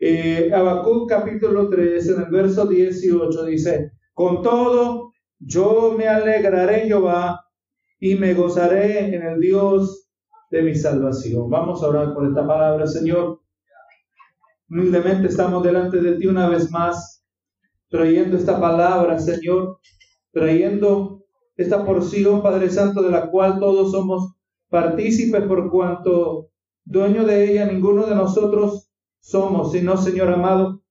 Eh, capítulo 3, en el verso 18 dice, con todo, yo me alegraré en Jehová y me gozaré en el Dios de mi salvación. Vamos a orar por esta palabra, Señor. Humildemente estamos delante de ti una vez más, trayendo esta palabra, Señor, trayendo esta porción, Padre Santo, de la cual todos somos partícipes por cuanto dueño de ella ninguno de nosotros somos, sino, Señor amado,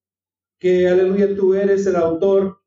que, aleluya, tú eres el autor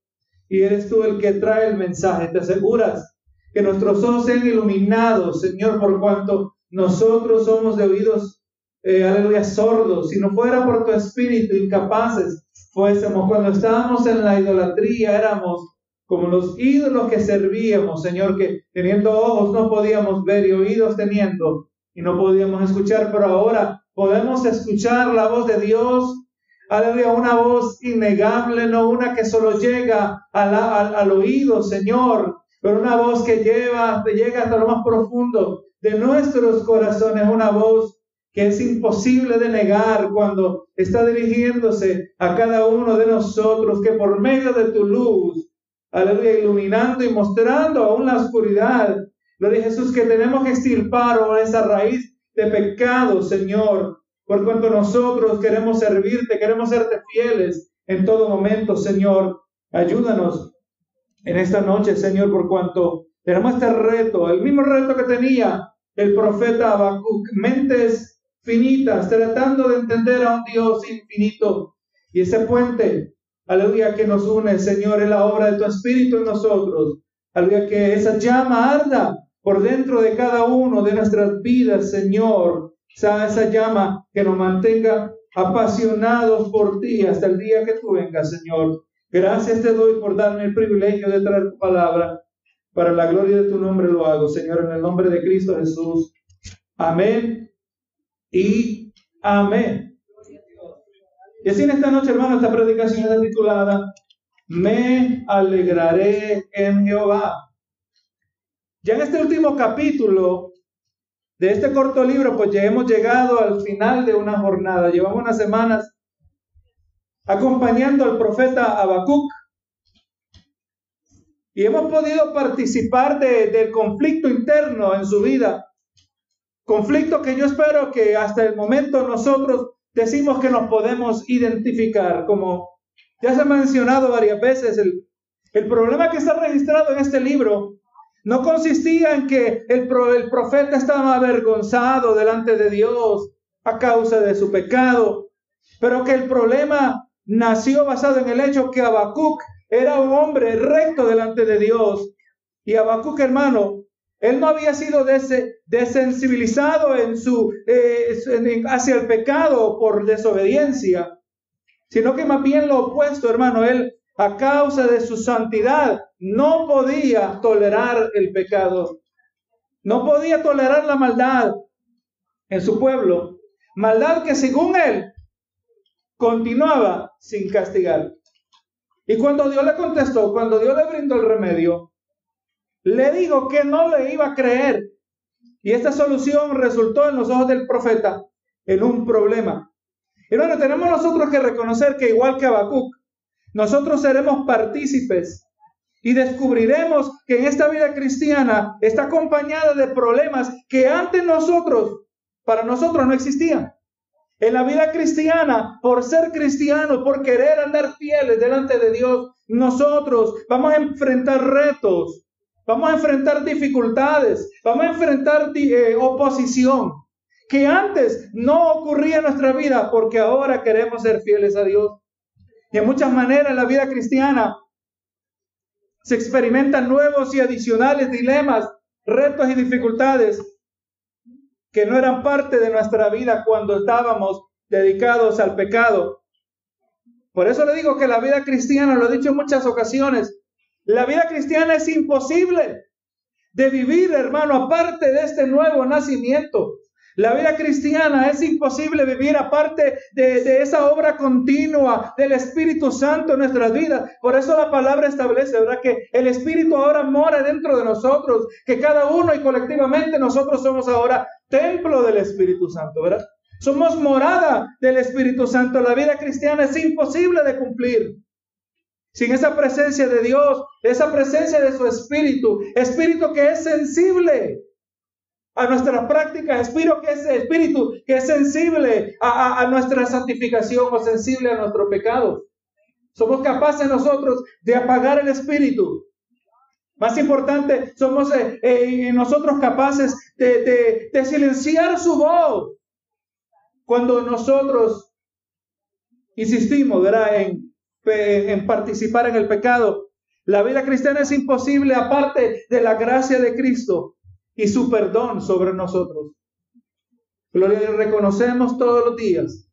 y eres tú el que trae el mensaje. Te aseguras que nuestros ojos sean iluminados, Señor, por cuanto nosotros somos de oídos, eh, aleluya, sordos. Si no fuera por tu espíritu, incapaces fuésemos. Cuando estábamos en la idolatría, éramos como los ídolos que servíamos, Señor, que teniendo ojos no podíamos ver y oídos teniendo y no podíamos escuchar, pero ahora podemos escuchar la voz de Dios. Aleluya, una voz innegable, no una que solo llega al, oído, Señor, pero una voz que lleva, llega hasta lo más profundo de nuestros corazones, una voz que es imposible de negar cuando está dirigiéndose a cada uno de nosotros, que por medio de tu luz, aleluya, iluminando y mostrando aún la oscuridad, lo de Jesús, que tenemos que extirpar esa raíz de pecado, Señor, por cuanto nosotros queremos servirte, queremos serte fieles en todo momento, Señor. Ayúdanos en esta noche, Señor, por cuanto tenemos este reto, el mismo reto que tenía el profeta Habacuc, mentes finitas, tratando de entender a un Dios infinito. Y ese puente, aleluya, que nos une, Señor, es la obra de tu Espíritu en nosotros. Aleluya, que esa llama arda por dentro de cada uno de nuestras vidas, Señor. Esa, esa llama que nos mantenga apasionados por ti hasta el día que tú vengas, Señor. Gracias te doy por darme el privilegio de traer tu palabra. Para la gloria de tu nombre lo hago, Señor, en el nombre de Cristo Jesús. Amén y amén. Y así en esta noche, hermano, esta predicación está titulada Me alegraré en Jehová. Ya en este último capítulo de este corto libro, pues ya hemos llegado al final de una jornada. Llevamos unas semanas acompañando al profeta Habacuc y hemos podido participar del conflicto interno en su vida. Conflicto que yo espero que hasta el momento nosotros decimos que nos podemos identificar. Como ya se ha mencionado varias veces, el, el problema que está registrado en este libro no consistía en que el, el profeta estaba avergonzado delante de Dios a causa de su pecado, pero que el problema nació basado en el hecho que Habacuc era un hombre recto delante de Dios. Y Habacuc, hermano, él no había sido desensibilizado en su, eh, hacia el pecado por desobediencia, sino que más bien lo opuesto, hermano, él a causa de su santidad no podía tolerar el pecado, no podía tolerar la maldad en su pueblo, maldad que según él continuaba sin castigar. Y cuando Dios le contestó, cuando Dios le brindó el remedio, le dijo que no le iba a creer. Y esta solución resultó en los ojos del profeta en un problema. Y bueno, tenemos nosotros que reconocer que igual que Habacuc, nosotros seremos partícipes y descubriremos que en esta vida cristiana está acompañada de problemas que antes nosotros, para nosotros no existían. En la vida cristiana, por ser cristianos, por querer andar fieles delante de Dios, nosotros vamos a enfrentar retos, vamos a enfrentar dificultades, vamos a enfrentar eh, oposición que antes no ocurría en nuestra vida porque ahora queremos ser fieles a Dios. Y en muchas maneras en la vida cristiana se experimentan nuevos y adicionales dilemas, retos y dificultades que no eran parte de nuestra vida cuando estábamos dedicados al pecado. Por eso le digo que la vida cristiana, lo he dicho en muchas ocasiones, la vida cristiana es imposible de vivir, hermano, aparte de este nuevo nacimiento. La vida cristiana es imposible vivir aparte de, esa obra continua del Espíritu Santo en nuestras vidas. Por eso la palabra establece, ¿verdad? Que el Espíritu ahora mora dentro de nosotros, que cada uno y colectivamente nosotros somos ahora templo del Espíritu Santo, ¿verdad? Somos morada del Espíritu Santo. La vida cristiana es imposible de cumplir. Sin esa presencia de Dios, esa presencia de su Espíritu, Espíritu que es sensible a nuestras prácticas, Espíritu que es, espíritu que es sensible a, a nuestra santificación o sensible a nuestro pecado. Somos capaces nosotros de apagar el Espíritu. Más importante, somos eh, eh, nosotros capaces de, de, silenciar su voz cuando nosotros insistimos. En, en participar en el pecado. La vida cristiana es imposible aparte de la gracia de Cristo y su perdón sobre nosotros. Gloria reconocemos todos los días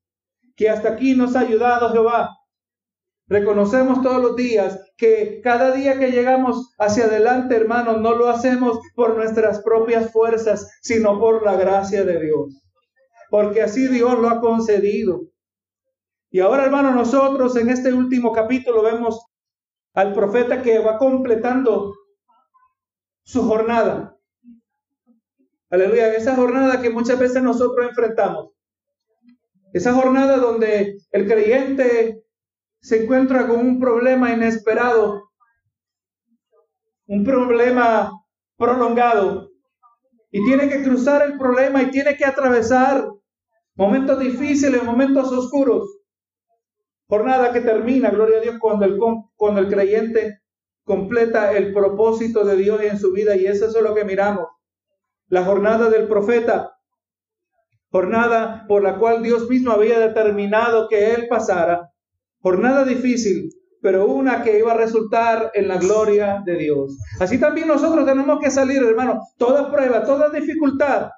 que hasta aquí nos ha ayudado Jehová. Reconocemos todos los días que cada día que llegamos hacia adelante, hermanos, no lo hacemos por nuestras propias fuerzas, sino por la gracia de Dios. Porque así Dios lo ha concedido. Y ahora, hermanos, nosotros en este último capítulo vemos al profeta que va completando su jornada. Aleluya, esa jornada que muchas veces nosotros enfrentamos. Esa jornada donde el creyente se encuentra con un problema inesperado, un problema prolongado, y tiene que cruzar el problema y tiene que atravesar momentos difíciles, momentos oscuros. Jornada que termina, gloria a Dios, cuando el, cuando el creyente completa el propósito de Dios en su vida, y eso es lo que miramos. La jornada del profeta, jornada por la cual Dios mismo había determinado que él pasara, jornada difícil, pero una que iba a resultar en la gloria de Dios. Así también nosotros tenemos que salir, hermano, toda prueba, toda dificultad,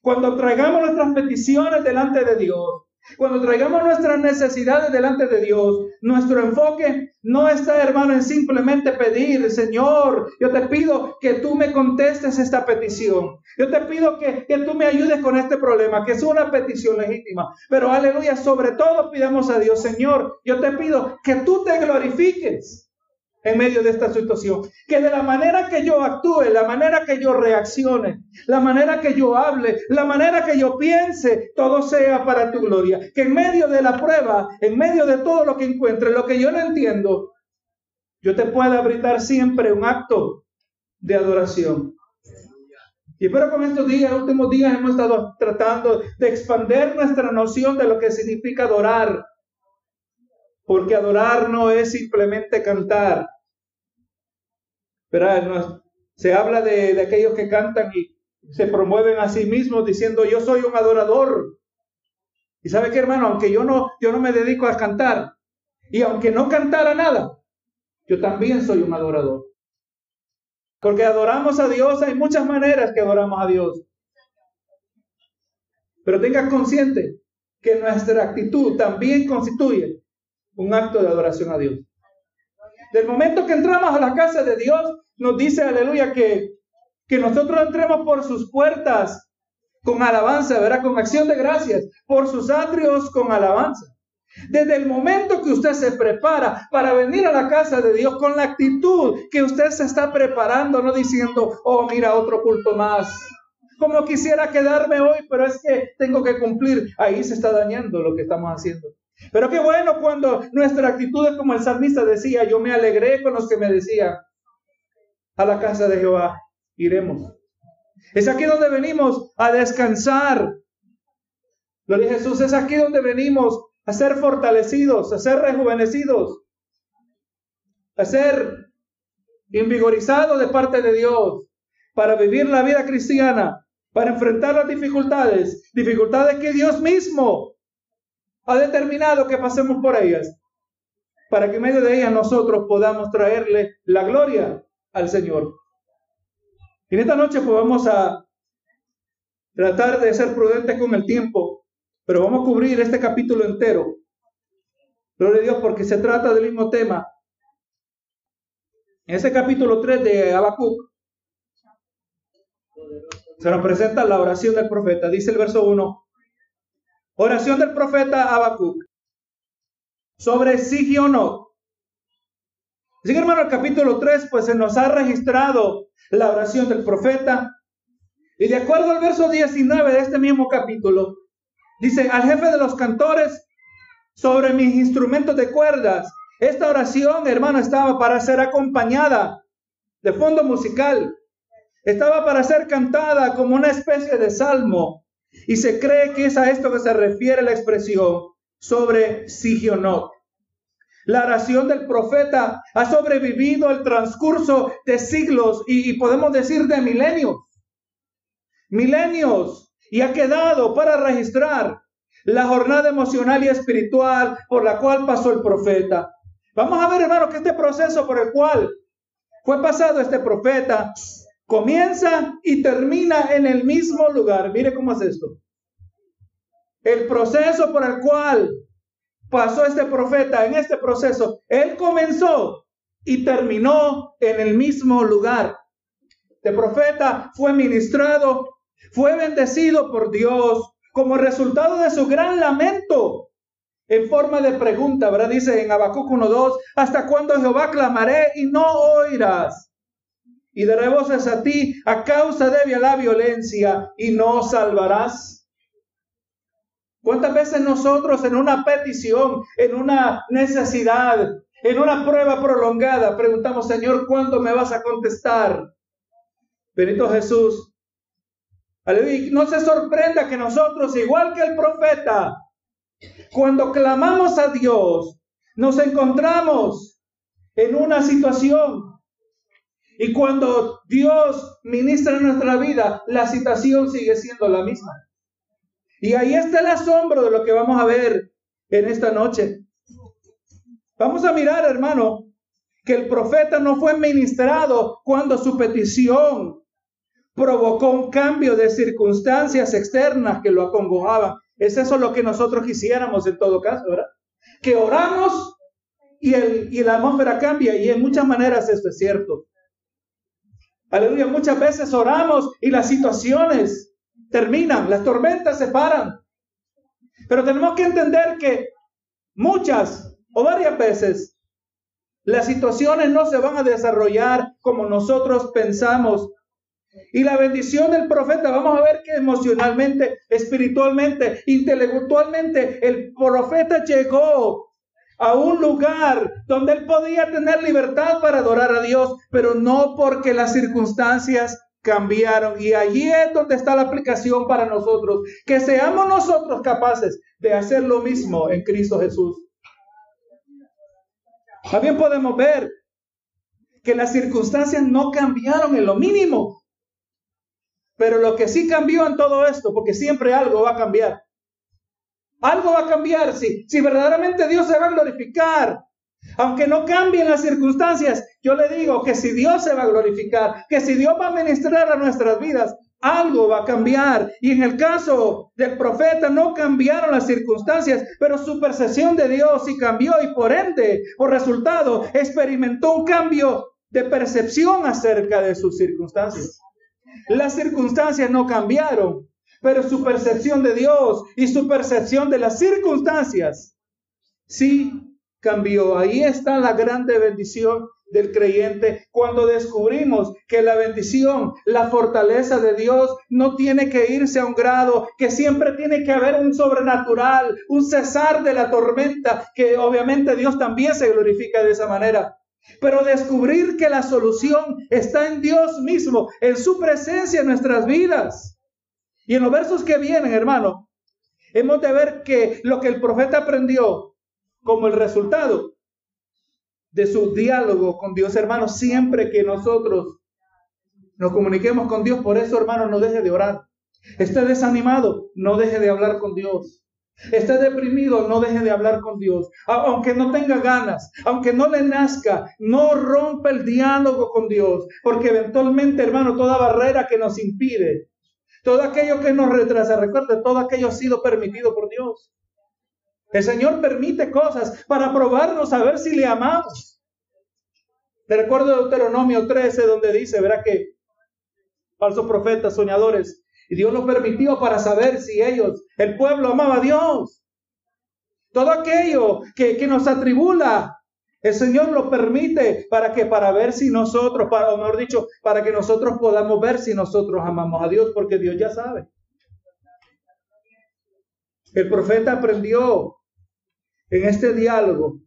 cuando traigamos nuestras peticiones delante de Dios, cuando traigamos nuestras necesidades delante de Dios, nuestro enfoque no está, hermano, en simplemente pedir, Señor, yo te pido que tú me contestes esta petición. Yo te pido que, que tú me ayudes con este problema, que es una petición legítima. Pero aleluya, sobre todo pidamos a Dios, Señor, yo te pido que tú te glorifiques en medio de esta situación. Que de la manera que yo actúe, la manera que yo reaccione, la manera que yo hable, la manera que yo piense, todo sea para tu gloria. Que en medio de la prueba, en medio de todo lo que encuentre, lo que yo no entiendo, yo te pueda brindar siempre un acto de adoración. Y espero con estos días, últimos días, hemos estado tratando de expandir nuestra noción de lo que significa adorar. Porque adorar no es simplemente cantar, se habla de, aquellos que cantan y se promueven a sí mismos diciendo yo soy un adorador. Y sabe qué hermano, aunque yo no, yo no me dedico a cantar y aunque no cantara nada, yo también soy un adorador. Porque adoramos a Dios, hay muchas maneras que adoramos a Dios. Pero tenga consciente que nuestra actitud también constituye un acto de adoración a Dios. Del momento que entramos a la casa de Dios, nos dice, aleluya, que, que nosotros entremos por sus puertas con alabanza, ¿verdad? Con acción de gracias, por sus atrios con alabanza. Desde el momento que usted se prepara para venir a la casa de Dios con la actitud que usted se está preparando, no diciendo, oh, mira, otro culto más. Como quisiera quedarme hoy, pero es que tengo que cumplir. Ahí se está dañando lo que estamos haciendo. Pero qué bueno cuando nuestra actitud es como el salmista decía, yo me alegré con los que me decían, a la casa de Jehová iremos. Es aquí donde venimos a descansar. Lo de Jesús, es aquí donde venimos a ser fortalecidos, a ser rejuvenecidos, a ser invigorizados de parte de Dios para vivir la vida cristiana, para enfrentar las dificultades, dificultades que Dios mismo ha determinado que pasemos por ellas, para que en medio de ellas nosotros podamos traerle la gloria al Señor. En esta noche pues vamos a tratar de ser prudentes con el tiempo, pero vamos a cubrir este capítulo entero. Gloria a Dios porque se trata del mismo tema. En ese capítulo 3 de Habacuc se nos presenta la oración del profeta. Dice el verso 1. Oración del profeta Habacuc sobre Sigionot Así que hermano, el capítulo 3 pues se nos ha registrado la oración del profeta. Y de acuerdo al verso 19 de este mismo capítulo, Dice, al jefe de los cantores sobre mis instrumentos de cuerdas. Esta oración, hermano, estaba para ser acompañada de fondo musical. Estaba para ser cantada como una especie de salmo. Y se cree que es a esto que se refiere la expresión sobre Sigionot. La oración del profeta ha sobrevivido el transcurso de siglos y, y podemos decir de milenios. Milenios. Y ha quedado para registrar la jornada emocional y espiritual por la cual pasó el profeta. Vamos a ver, hermano, que este proceso por el cual fue pasado este profeta comienza y termina en el mismo lugar. Mire cómo es esto. El proceso por el cual pasó este profeta, en este proceso, él comenzó y terminó en el mismo lugar. Este profeta fue ministrado, fue bendecido por Dios como resultado de su gran lamento en forma de pregunta, ¿verdad? Dice en Habacuc 1.2, ¿hasta cuándo Jehová clamaré y no oirás? Y de voces a ti a causa de la violencia y no salvarás. ¿Cuántas veces nosotros en una petición, en una necesidad, en una prueba prolongada, preguntamos, Señor, ¿cuándo me vas a contestar? Benito Jesús. No se sorprenda que nosotros, igual que el profeta, cuando clamamos a Dios, nos encontramos en una situación. Y cuando Dios ministra en nuestra vida, la situación sigue siendo la misma. Y ahí está el asombro de lo que vamos a ver en esta noche. Vamos a mirar, hermano, que el profeta no fue ministrado cuando su petición provocó un cambio de circunstancias externas que lo acongojaban. Es eso lo que nosotros quisiéramos en todo caso, ¿verdad? Que oramos y, el, y la atmósfera cambia y en muchas maneras esto es cierto. Aleluya, muchas veces oramos y las situaciones terminan, las tormentas se paran. Pero tenemos que entender que muchas o varias veces las situaciones no se van a desarrollar como nosotros pensamos y la bendición del profeta, vamos a ver que emocionalmente, espiritualmente, intelectualmente, el profeta llegó a un lugar donde él podía tener libertad para adorar a Dios, pero no porque las circunstancias cambiaron. Y allí es donde está la aplicación para nosotros, que seamos nosotros capaces de hacer lo mismo en Cristo Jesús. También podemos ver que las circunstancias no cambiaron en lo mínimo. Pero lo que sí cambió en todo esto, porque siempre algo va a cambiar. Algo va a cambiar si, si verdaderamente Dios se va a glorificar. Aunque no cambien las circunstancias, yo le digo que si Dios se va a glorificar, que si Dios va a ministrar a nuestras vidas, algo va a cambiar. Y en el caso del profeta no cambiaron las circunstancias, pero su percepción de Dios sí cambió y por ende, por resultado, experimentó un cambio de percepción acerca de sus circunstancias. Las circunstancias no cambiaron, pero su percepción de Dios y su percepción de las circunstancias sí cambió. Ahí está la grande bendición del creyente cuando descubrimos que la bendición, la fortaleza de Dios no tiene que irse a un grado, que siempre tiene que haber un sobrenatural, un cesar de la tormenta, que obviamente Dios también se glorifica de esa manera. Pero descubrir que la solución está en Dios mismo, en su presencia en nuestras vidas. Y en los versos que vienen, hermano, hemos de ver que lo que el profeta aprendió como el resultado de su diálogo con Dios, hermano, siempre que nosotros nos comuniquemos con Dios, por eso, hermano, no deje de orar. Esté desanimado, no deje de hablar con Dios. Esté deprimido, no deje de hablar con Dios. Aunque no tenga ganas, aunque no le nazca, no rompa el diálogo con Dios. Porque eventualmente, hermano, toda barrera que nos impide, todo aquello que nos retrasa, recuerde, todo aquello ha sido permitido por Dios. El Señor permite cosas para probarnos a ver si le amamos. Te recuerdo Deuteronomio 13, donde dice, verá que falsos profetas, soñadores, y Dios lo permitió para saber si ellos, el pueblo, amaba a Dios. Todo aquello que, que nos atribula, el Señor lo permite para que, para ver si nosotros, para, o mejor dicho, para que nosotros podamos ver si nosotros amamos a Dios, porque Dios ya sabe. El profeta aprendió en este diálogo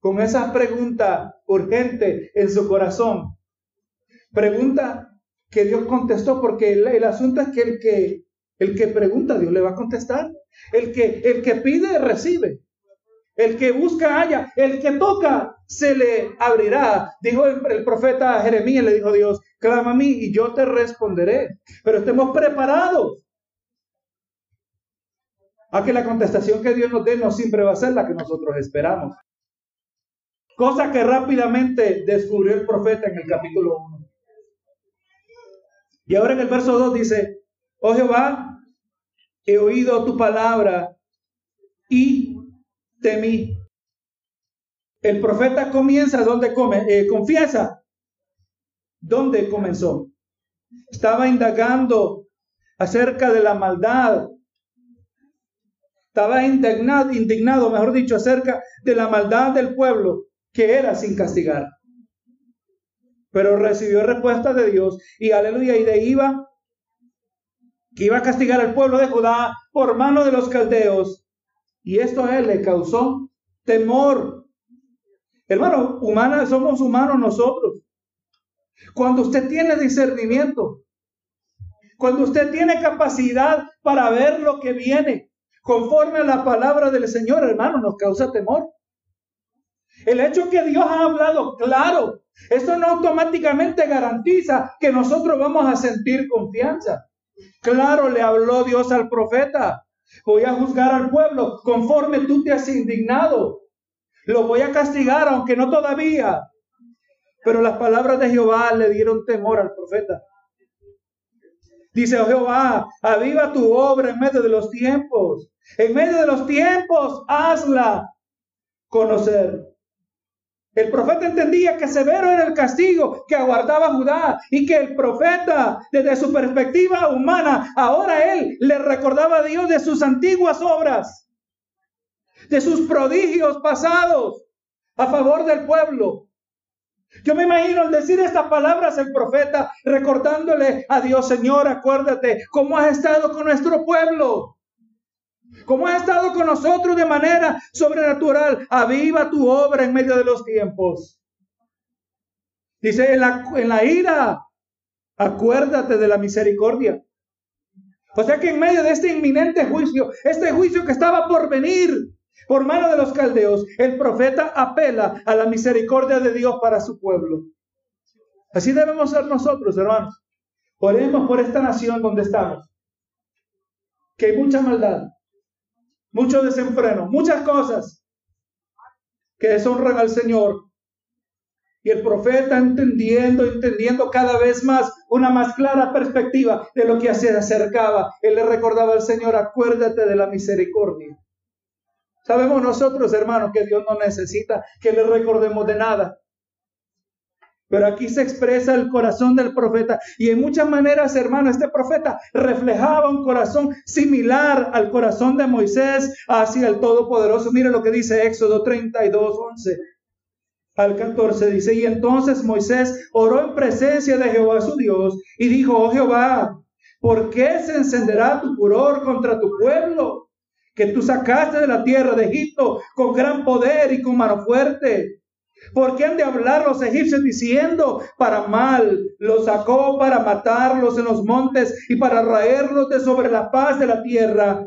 con esa pregunta urgente en su corazón. Pregunta que Dios contestó porque el, asunto es que el que el que pregunta Dios le va a contestar. El que el que pide recibe. El que busca haya, el que toca se le abrirá. Dijo el, profeta Jeremías, le dijo Dios, clama a mí y yo te responderé. Pero estemos preparados a que la contestación que Dios nos dé no siempre va a ser la que nosotros esperamos. Cosa que rápidamente descubrió el profeta en el capítulo 1. Y ahora en el verso 2 dice, oh Jehová, he oído tu palabra y temí. El profeta comienza donde come, eh, confiesa. ¿Dónde comenzó? Estaba indagando acerca de la maldad estaba indignado, indignado, mejor dicho, acerca de la maldad del pueblo que era sin castigar. Pero recibió respuesta de Dios y aleluya, y de iba, que iba a castigar al pueblo de Judá por mano de los caldeos. Y esto a él le causó temor. Hermano, humana, somos humanos nosotros. Cuando usted tiene discernimiento, cuando usted tiene capacidad para ver lo que viene, conforme a la palabra del Señor, hermano, nos causa temor. El hecho que Dios ha hablado claro, eso no automáticamente garantiza que nosotros vamos a sentir confianza. Claro, le habló Dios al profeta. Voy a juzgar al pueblo conforme tú te has indignado. Lo voy a castigar, aunque no todavía. Pero las palabras de Jehová le dieron temor al profeta. Dice oh Jehová, aviva tu obra en medio de los tiempos. En medio de los tiempos, hazla conocer. El profeta entendía que severo era el castigo que aguardaba Judá y que el profeta, desde su perspectiva humana, ahora él le recordaba a Dios de sus antiguas obras, de sus prodigios pasados a favor del pueblo. Yo me imagino al decir estas palabras el profeta recordándole a Dios, Señor, acuérdate cómo has estado con nuestro pueblo. Cómo has estado con nosotros de manera sobrenatural. Aviva tu obra en medio de los tiempos. Dice, en la, en la ira, acuérdate de la misericordia. O sea que en medio de este inminente juicio, este juicio que estaba por venir, por mano de los caldeos, el profeta apela a la misericordia de Dios para su pueblo. Así debemos ser nosotros, hermanos. Oremos por esta nación donde estamos. Que hay mucha maldad, mucho desenfreno, muchas cosas que deshonran al Señor. Y el profeta entendiendo, entendiendo cada vez más una más clara perspectiva de lo que se acercaba. Él le recordaba al Señor, acuérdate de la misericordia. Sabemos nosotros, hermanos, que Dios no necesita que le recordemos de nada. Pero aquí se expresa el corazón del profeta. Y en muchas maneras, hermano, este profeta reflejaba un corazón similar al corazón de Moisés hacia el Todopoderoso. Mire lo que dice Éxodo 32, 11 al 14. Dice, y entonces Moisés oró en presencia de Jehová su Dios y dijo, oh Jehová, ¿por qué se encenderá tu furor contra tu pueblo? Que tú sacaste de la tierra de Egipto con gran poder y con mano fuerte. ¿Por qué han de hablar los egipcios diciendo para mal? Los sacó para matarlos en los montes y para raerlos de sobre la paz de la tierra.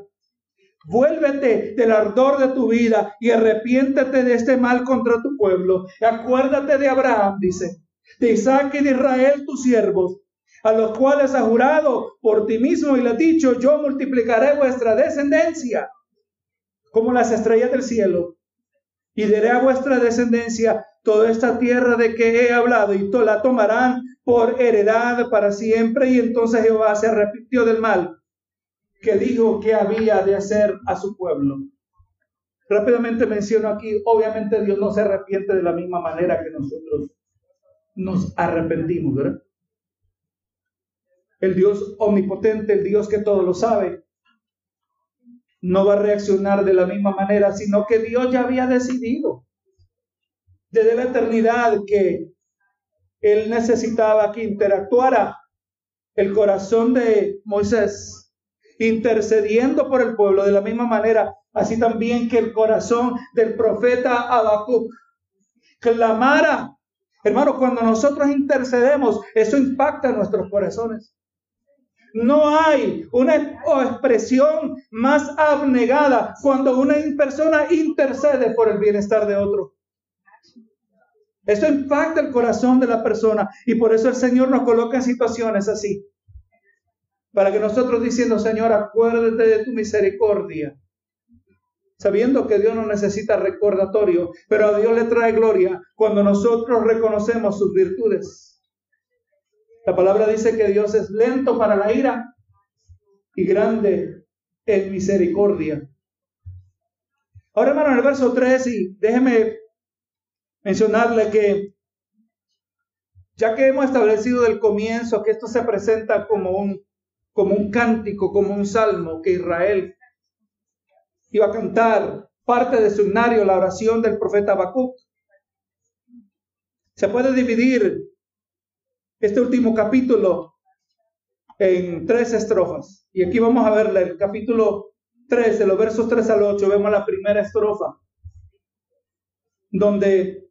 Vuélvete del ardor de tu vida y arrepiéntete de este mal contra tu pueblo. Acuérdate de Abraham, dice, de Isaac y de Israel, tus siervos, a los cuales ha jurado por ti mismo y le ha dicho, yo multiplicaré vuestra descendencia como las estrellas del cielo, y daré a vuestra descendencia toda esta tierra de que he hablado, y la tomarán por heredad para siempre. Y entonces Jehová se arrepintió del mal que dijo que había de hacer a su pueblo. Rápidamente menciono aquí, obviamente Dios no se arrepiente de la misma manera que nosotros nos arrepentimos, ¿verdad? El Dios omnipotente, el Dios que todo lo sabe, no va a reaccionar de la misma manera, sino que Dios ya había decidido desde la eternidad que Él necesitaba que interactuara el corazón de Moisés intercediendo por el pueblo de la misma manera, así también que el corazón del profeta Habacuc clamara. Hermano, cuando nosotros intercedemos, eso impacta en nuestros corazones. No hay una expresión más abnegada cuando una persona intercede por el bienestar de otro. Eso impacta el corazón de la persona y por eso el Señor nos coloca en situaciones así. Para que nosotros diciendo, Señor, acuérdate de tu misericordia. Sabiendo que Dios no necesita recordatorio, pero a Dios le trae gloria cuando nosotros reconocemos sus virtudes. La palabra dice que Dios es lento para la ira y grande en misericordia. Ahora, hermano, en el verso 3, y déjeme mencionarle que ya que hemos establecido del comienzo que esto se presenta como un, como un cántico, como un salmo que Israel iba a cantar, parte de su himnario, la oración del profeta Habacuc, se puede dividir este último capítulo en tres estrofas. Y aquí vamos a verle el capítulo 3, de los versos 3 al 8, vemos la primera estrofa, donde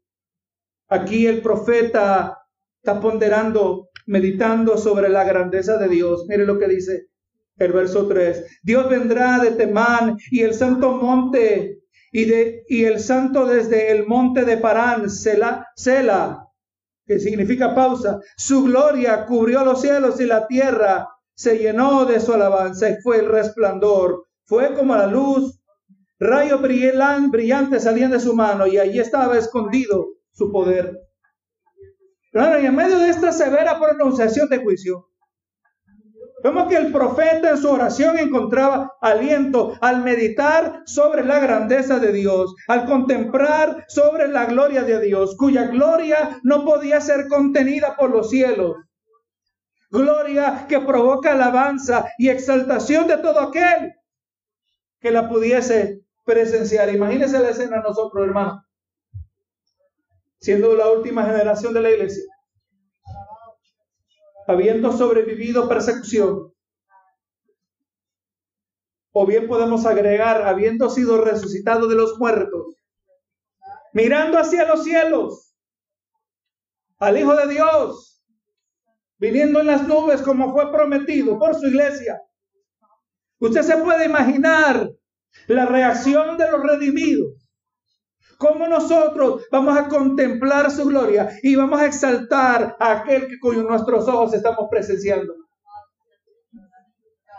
aquí el profeta está ponderando, meditando sobre la grandeza de Dios. Mire lo que dice el verso 3. Dios vendrá de Temán y el santo monte y, de, y el santo desde el monte de Parán, Sela, Sela que significa pausa. Su gloria cubrió los cielos y la tierra se llenó de su alabanza y fue el resplandor. Fue como la luz, rayos brillantes salían de su mano y allí estaba escondido su poder. Claro, y en medio de esta severa pronunciación de juicio, Vemos que el profeta en su oración encontraba aliento al meditar sobre la grandeza de Dios, al contemplar sobre la gloria de Dios, cuya gloria no podía ser contenida por los cielos. Gloria que provoca alabanza y exaltación de todo aquel que la pudiese presenciar. Imagínense la escena nosotros, hermanos, siendo la última generación de la iglesia habiendo sobrevivido persecución. O bien podemos agregar, habiendo sido resucitado de los muertos, mirando hacia los cielos, al Hijo de Dios, viniendo en las nubes como fue prometido por su iglesia. Usted se puede imaginar la reacción de los redimidos ¿Cómo nosotros vamos a contemplar su gloria y vamos a exaltar a aquel que con nuestros ojos estamos presenciando?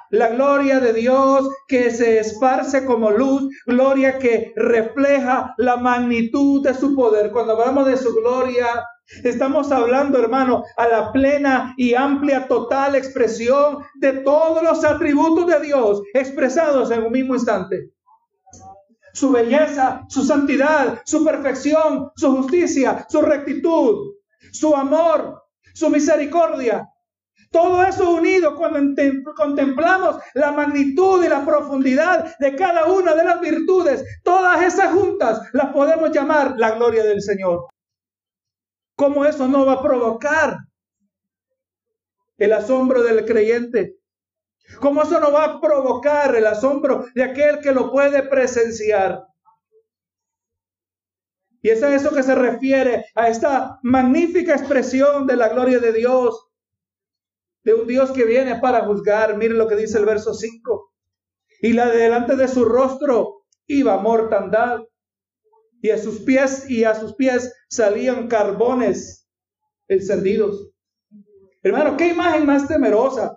La gloria de Dios que se esparce como luz, gloria que refleja la magnitud de su poder. Cuando hablamos de su gloria, estamos hablando, hermano, a la plena y amplia, total expresión de todos los atributos de Dios expresados en un mismo instante su belleza, su santidad, su perfección, su justicia, su rectitud, su amor, su misericordia. Todo eso unido cuando contemplamos la magnitud y la profundidad de cada una de las virtudes, todas esas juntas las podemos llamar la gloria del Señor. ¿Cómo eso no va a provocar el asombro del creyente? ¿Cómo eso no va a provocar el asombro de aquel que lo puede presenciar? Y es a eso que se refiere, a esta magnífica expresión de la gloria de Dios, de un Dios que viene para juzgar. Miren lo que dice el verso 5. Y la de delante de su rostro iba mortandad, y a sus pies y a sus pies salían carbones encendidos. Hermano, qué imagen más temerosa.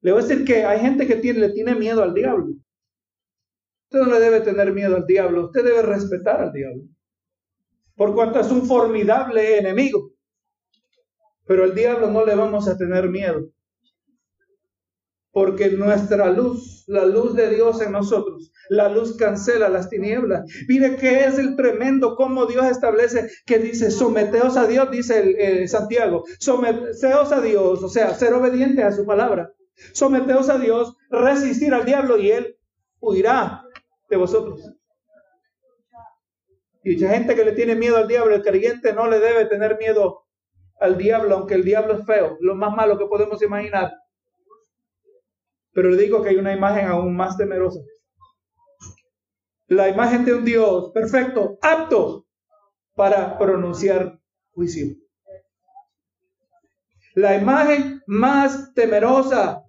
Le voy a decir que hay gente que tiene, le tiene miedo al diablo. Usted no le debe tener miedo al diablo, usted debe respetar al diablo. Por cuanto es un formidable enemigo. Pero al diablo no le vamos a tener miedo. Porque nuestra luz, la luz de Dios en nosotros, la luz cancela las tinieblas. Mire que es el tremendo cómo Dios establece que dice, someteos a Dios, dice el, Santiago, someteos a Dios, o sea, ser obediente a su palabra. Someteos a Dios, resistir al diablo y él huirá de vosotros. Y mucha gente que le tiene miedo al diablo, el creyente no le debe tener miedo al diablo, aunque el diablo es feo, lo más malo que podemos imaginar. Pero le digo que hay una imagen aún más temerosa. La imagen de un Dios perfecto, apto para pronunciar juicio. La imagen más temerosa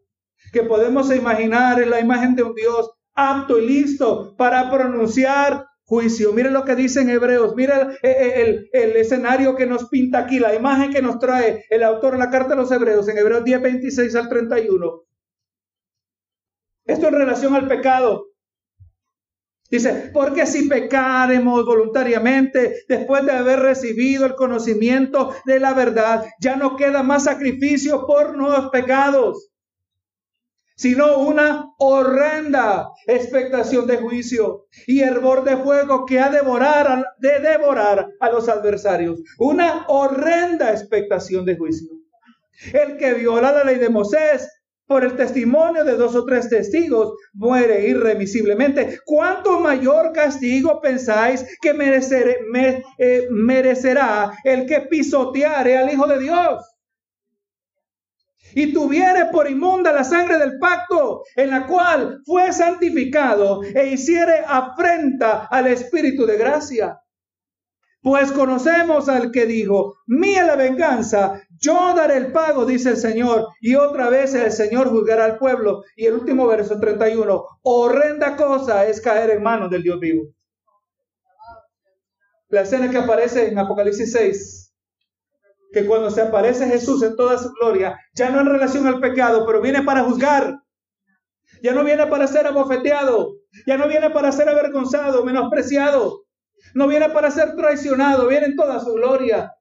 que podemos imaginar es la imagen de un Dios apto y listo para pronunciar juicio. Mire lo que dice en Hebreos, mira el, el, escenario que nos pinta aquí, la imagen que nos trae el autor en la carta de los Hebreos, en Hebreos 10, 26 al 31. Esto en relación al pecado. Dice, porque si pecaremos voluntariamente después de haber recibido el conocimiento de la verdad, ya no queda más sacrificio por nuevos pecados, sino una horrenda expectación de juicio y hervor de fuego que ha devorar, de devorar a los adversarios. Una horrenda expectación de juicio. El que viola la ley de Moisés por el testimonio de dos o tres testigos, muere irremisiblemente. ¿Cuánto mayor castigo pensáis que eh, merecerá el que pisoteare al Hijo de Dios? Y tuviere por inmunda la sangre del pacto en la cual fue santificado e hiciere afrenta al Espíritu de gracia. Pues conocemos al que dijo, mía la venganza, yo daré el pago, dice el Señor. Y otra vez el Señor juzgará al pueblo. Y el último verso 31, horrenda cosa es caer en manos del Dios vivo. La escena que aparece en Apocalipsis 6, que cuando se aparece Jesús en toda su gloria, ya no en relación al pecado, pero viene para juzgar. Ya no viene para ser abofeteado, ya no viene para ser avergonzado, menospreciado, no viene para ser traicionado, viene en toda su gloria.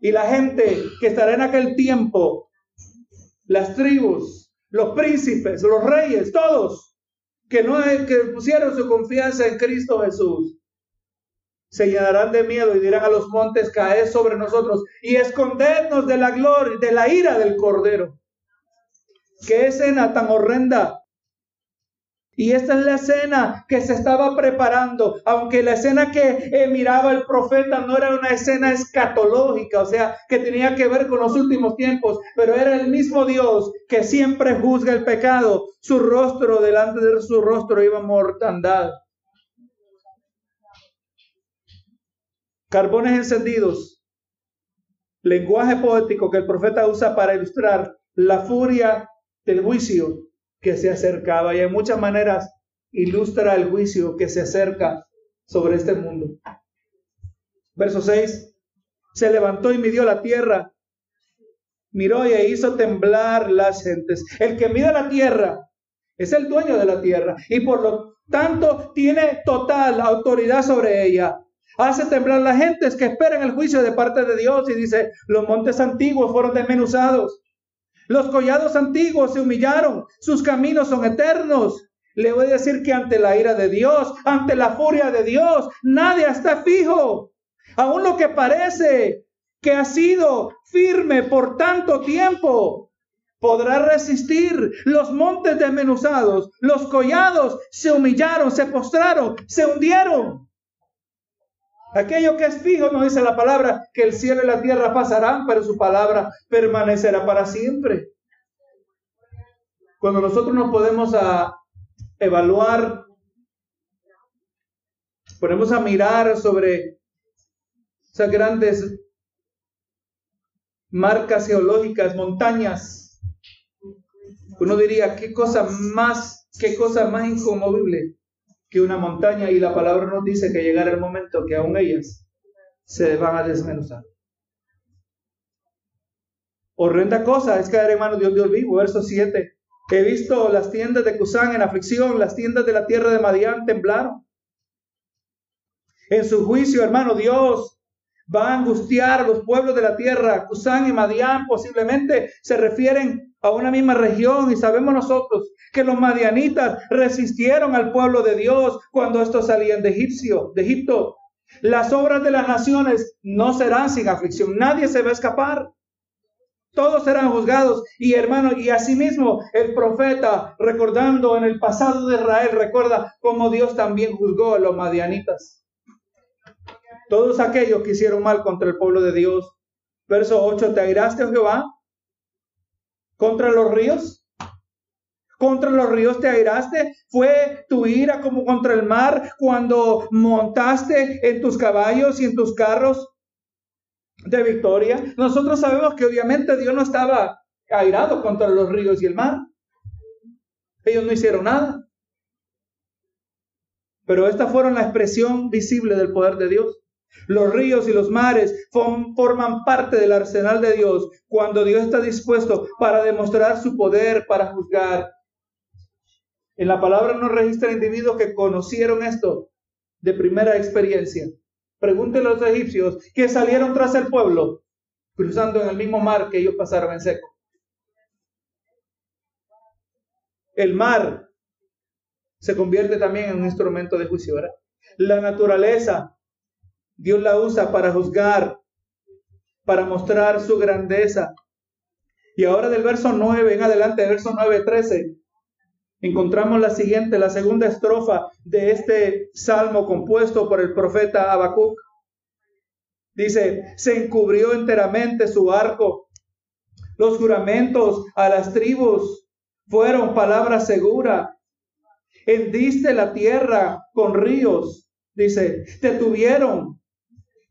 Y la gente que estará en aquel tiempo, las tribus, los príncipes, los reyes, todos, que no que pusieron su confianza en Cristo Jesús, se llenarán de miedo y dirán a los montes, caed sobre nosotros y escondernos de la gloria, de la ira del Cordero. Qué escena tan horrenda y esta es la escena que se estaba preparando, aunque la escena que eh, miraba el profeta no era una escena escatológica, o sea, que tenía que ver con los últimos tiempos, pero era el mismo Dios que siempre juzga el pecado. Su rostro, delante de su rostro iba mortandad. Carbones encendidos, lenguaje poético que el profeta usa para ilustrar la furia del juicio que se acercaba y en muchas maneras ilustra el juicio que se acerca sobre este mundo. Verso 6. Se levantó y midió la tierra, miró y hizo temblar las gentes. El que mide la tierra es el dueño de la tierra y por lo tanto tiene total autoridad sobre ella. Hace temblar las gentes que esperan el juicio de parte de Dios y dice, los montes antiguos fueron desmenuzados los collados antiguos se humillaron, sus caminos son eternos. Le voy a decir que ante la ira de Dios, ante la furia de Dios, nadie está fijo. Aún lo que parece que ha sido firme por tanto tiempo, podrá resistir. Los montes desmenuzados, los collados se humillaron, se postraron, se hundieron. Aquello que es fijo, nos dice la palabra, que el cielo y la tierra pasarán, pero su palabra permanecerá para siempre. Cuando nosotros nos podemos a evaluar, ponemos a mirar sobre esas grandes marcas geológicas, montañas, uno diría, qué cosa más, qué cosa más inconmovible que una montaña y la palabra nos dice que llegará el momento que aún ellas se van a desmenuzar. Horrenda cosa es caer en manos de un Dios vivo. Verso 7. He visto las tiendas de Cusán en aflicción, las tiendas de la tierra de Madián temblaron. En su juicio, hermano, Dios va a angustiar a los pueblos de la tierra. Cusán y Madián posiblemente se refieren a una misma región y sabemos nosotros que los madianitas resistieron al pueblo de Dios cuando estos salían de Egipcio, de Egipto. Las obras de las naciones no serán sin aflicción, nadie se va a escapar. Todos serán juzgados y hermano, y asimismo el profeta, recordando en el pasado de Israel, recuerda cómo Dios también juzgó a los madianitas. Todos aquellos que hicieron mal contra el pueblo de Dios. Verso 8, ¿te airaste, oh Jehová, contra los ríos? Contra los ríos te airaste. Fue tu ira como contra el mar cuando montaste en tus caballos y en tus carros de victoria. Nosotros sabemos que obviamente Dios no estaba airado contra los ríos y el mar. Ellos no hicieron nada. Pero estas fueron la expresión visible del poder de Dios. Los ríos y los mares forman parte del arsenal de Dios cuando Dios está dispuesto para demostrar su poder, para juzgar. En la palabra no registra individuos que conocieron esto de primera experiencia. Pregúntenle los egipcios que salieron tras el pueblo, cruzando en el mismo mar que ellos pasaron en seco. El mar se convierte también en un instrumento de juicio. La naturaleza Dios la usa para juzgar, para mostrar su grandeza. Y ahora del verso 9 en adelante, verso 9, 13, encontramos la siguiente, la segunda estrofa de este salmo compuesto por el profeta Habacuc. Dice, se encubrió enteramente su arco. Los juramentos a las tribus fueron palabra segura. Hendiste la tierra con ríos. Dice, te tuvieron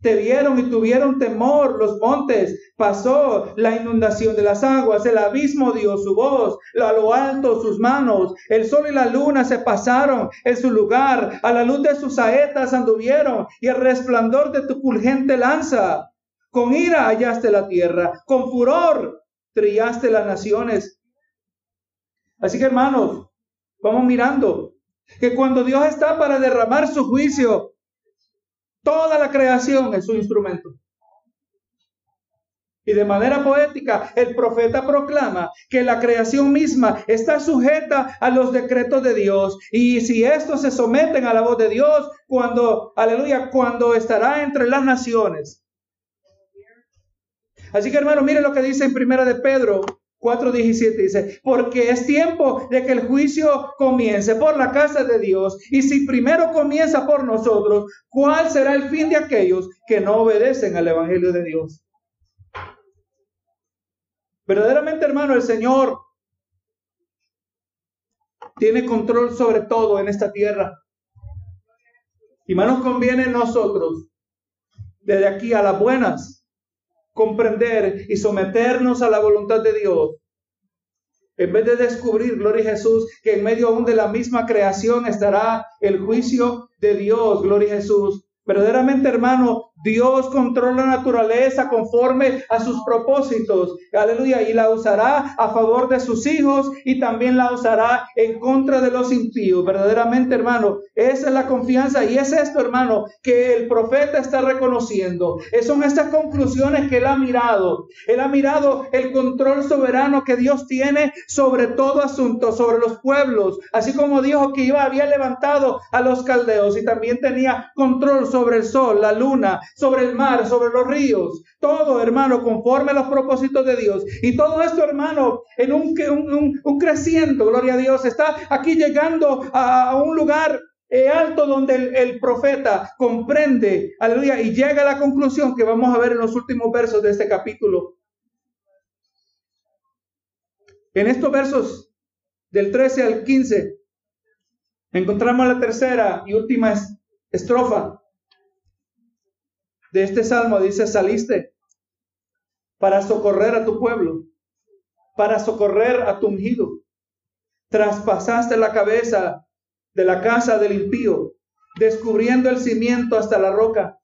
te vieron y tuvieron temor los montes. Pasó la inundación de las aguas. El abismo dio su voz. A lo alto sus manos. El sol y la luna se pasaron en su lugar. A la luz de sus saetas anduvieron. Y el resplandor de tu fulgente lanza. Con ira hallaste la tierra. Con furor trillaste las naciones. Así que hermanos, vamos mirando que cuando Dios está para derramar su juicio, Toda la creación es su instrumento. Y de manera poética, el profeta proclama que la creación misma está sujeta a los decretos de Dios. Y si estos se someten a la voz de Dios, cuando, aleluya, cuando estará entre las naciones. Así que hermano, mire lo que dice en primera de Pedro 4.17 dice, porque es tiempo de que el juicio comience por la casa de Dios. Y si primero comienza por nosotros, ¿cuál será el fin de aquellos que no obedecen al Evangelio de Dios? Verdaderamente, hermano, el Señor tiene control sobre todo en esta tierra. Y más nos conviene nosotros, desde aquí a las buenas, comprender y someternos a la voluntad de Dios. En vez de descubrir, gloria Jesús, que en medio aún de la misma creación estará el juicio de Dios, gloria Jesús. Verdaderamente, hermano, Dios controla la naturaleza conforme a sus propósitos. Aleluya. Y la usará a favor de sus hijos y también la usará en contra de los impíos. Verdaderamente, hermano, esa es la confianza y es esto, hermano, que el profeta está reconociendo. Son estas conclusiones que él ha mirado. Él ha mirado el control soberano que Dios tiene sobre todo asunto, sobre los pueblos. Así como dijo que había levantado a los caldeos y también tenía control sobre el sol, la luna, sobre el mar, sobre los ríos. Todo, hermano, conforme a los propósitos de Dios. Y todo esto, hermano, en un, un, un, creciendo, gloria a Dios, está aquí llegando a, un lugar eh, alto donde el, el, profeta comprende, aleluya, y llega a la conclusión que vamos a ver en los últimos versos de este capítulo. En estos versos del 13 al 15 encontramos la tercera y última estrofa de este salmo dice, saliste para socorrer a tu pueblo, para socorrer a tu ungido. Traspasaste la cabeza de la casa del impío, descubriendo el cimiento hasta la roca.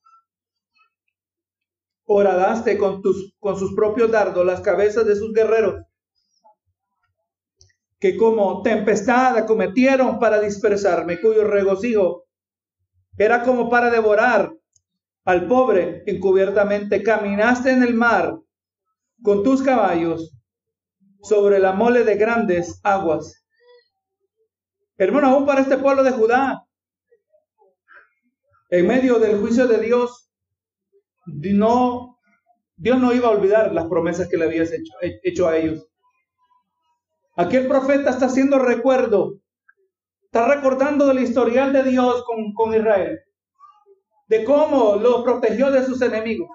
Horadaste con, tus, con sus propios dardos las cabezas de sus guerreros, que como tempestad acometieron para dispersarme, cuyo regocijo era como para devorar al pobre encubiertamente, caminaste en el mar con tus caballos sobre la mole de grandes aguas. Hermano, aún para este pueblo de Judá, en medio del juicio de Dios, no, Dios no iba a olvidar las promesas que le habías hecho, a ellos. Aquí el profeta está haciendo recuerdo, está recordando del historial de Dios con Israel de cómo lo protegió de sus enemigos,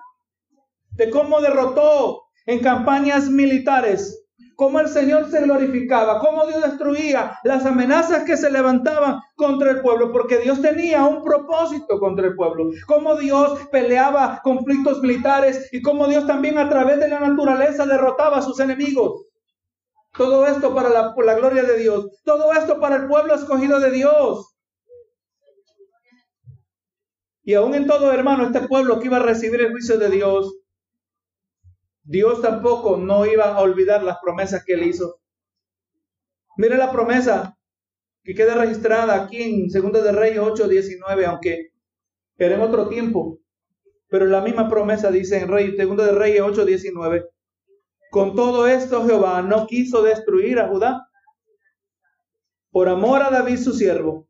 de cómo derrotó en campañas militares cómo el Señor se glorificaba, cómo Dios destruía las amenazas que se levantaban contra el pueblo, porque Dios tenía un propósito contra el pueblo, cómo Dios peleaba conflictos militares y cómo Dios también a través de la naturaleza derrotaba a sus enemigos. Todo esto para la, la gloria de Dios, todo esto para el pueblo escogido de Dios. Y aún en todo, hermano, este pueblo que iba a recibir el juicio de Dios, Dios tampoco no iba a olvidar las promesas que él hizo. Mire la promesa que queda registrada aquí en 2 de Reyes 8:19, aunque era en otro tiempo, pero la misma promesa dice en Rey, 2 de Reyes 8:19, con todo esto Jehová no quiso destruir a Judá por amor a David su siervo,